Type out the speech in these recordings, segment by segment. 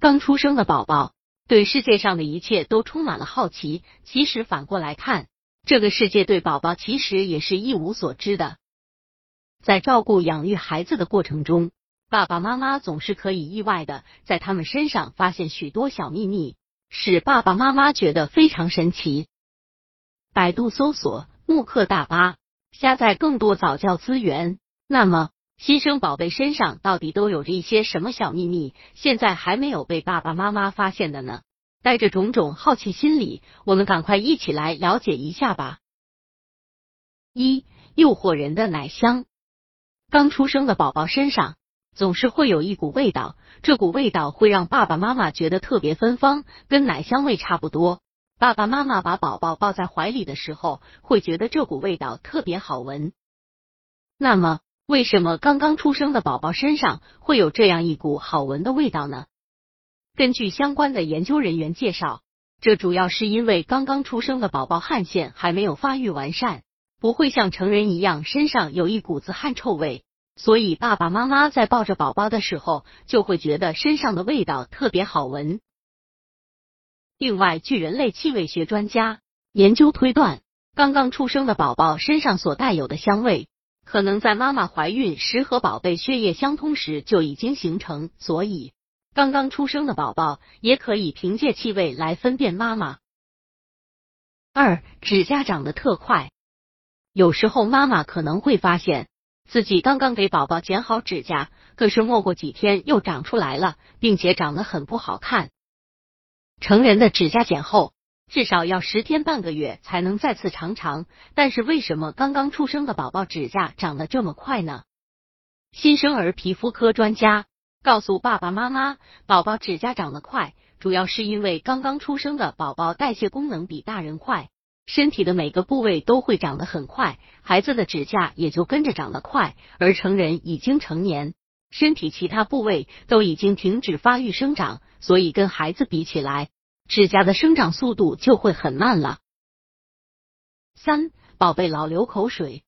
刚出生的宝宝对世界上的一切都充满了好奇，其实反过来看，这个世界对宝宝其实也是一无所知的。在照顾养育孩子的过程中，爸爸妈妈总是可以意外的在他们身上发现许多小秘密，使爸爸妈妈觉得非常神奇。百度搜索慕课大巴，下载更多早教资源。那么，新生宝贝身上到底都有着一些什么小秘密？现在还没有被爸爸妈妈发现的呢？带着种种好奇心理，我们赶快一起来了解一下吧。一、诱惑人的奶香。刚出生的宝宝身上总是会有一股味道，这股味道会让爸爸妈妈觉得特别芬芳，跟奶香味差不多。爸爸妈妈把宝宝抱在怀里的时候，会觉得这股味道特别好闻。那么，为什么刚刚出生的宝宝身上会有这样一股好闻的味道呢？根据相关的研究人员介绍，这主要是因为刚刚出生的宝宝汗腺还没有发育完善，不会像成人一样身上有一股子汗臭味，所以爸爸妈妈在抱着宝宝的时候，就会觉得身上的味道特别好闻。另外，据人类气味学专家研究推断，刚刚出生的宝宝身上所带有的香味，可能在妈妈怀孕时和宝贝血液相通时就已经形成，所以刚刚出生的宝宝也可以凭借气味来分辨妈妈。二，指甲长得特快，有时候妈妈可能会发现自己刚刚给宝宝剪好指甲，可是没过几天又长出来了，并且长得很不好看。成人的指甲剪后至少要十天半个月才能再次长长，但是为什么刚刚出生的宝宝指甲长得这么快呢？新生儿皮肤科专家告诉爸爸妈妈，宝宝指甲长得快，主要是因为刚刚出生的宝宝代谢功能比大人快，身体的每个部位都会长得很快，孩子的指甲也就跟着长得快，而成人已经成年。身体其他部位都已经停止发育生长，所以跟孩子比起来，指甲的生长速度就会很慢了。三，宝贝老流口水，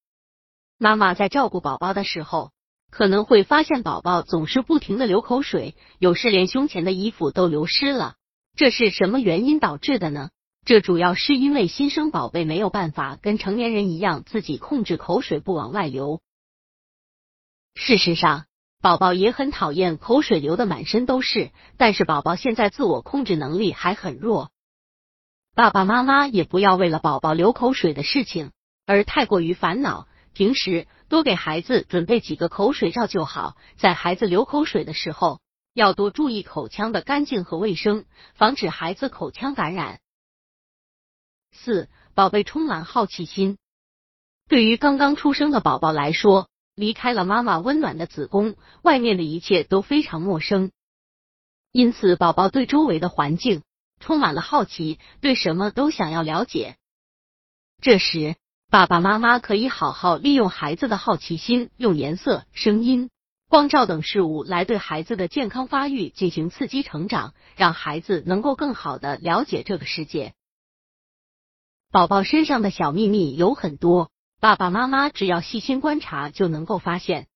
妈妈在照顾宝宝的时候，可能会发现宝宝总是不停的流口水，有时连胸前的衣服都流湿了。这是什么原因导致的呢？这主要是因为新生宝贝没有办法跟成年人一样自己控制口水不往外流。事实上。宝宝也很讨厌口水流的满身都是，但是宝宝现在自我控制能力还很弱。爸爸妈妈也不要为了宝宝流口水的事情而太过于烦恼，平时多给孩子准备几个口水罩就好。在孩子流口水的时候，要多注意口腔的干净和卫生，防止孩子口腔感染。四，宝贝充满好奇心，对于刚刚出生的宝宝来说。离开了妈妈温暖的子宫，外面的一切都非常陌生，因此宝宝对周围的环境充满了好奇，对什么都想要了解。这时，爸爸妈妈可以好好利用孩子的好奇心，用颜色、声音、光照等事物来对孩子的健康发育进行刺激成长，让孩子能够更好的了解这个世界。宝宝身上的小秘密有很多。爸爸妈妈只要细心观察，就能够发现。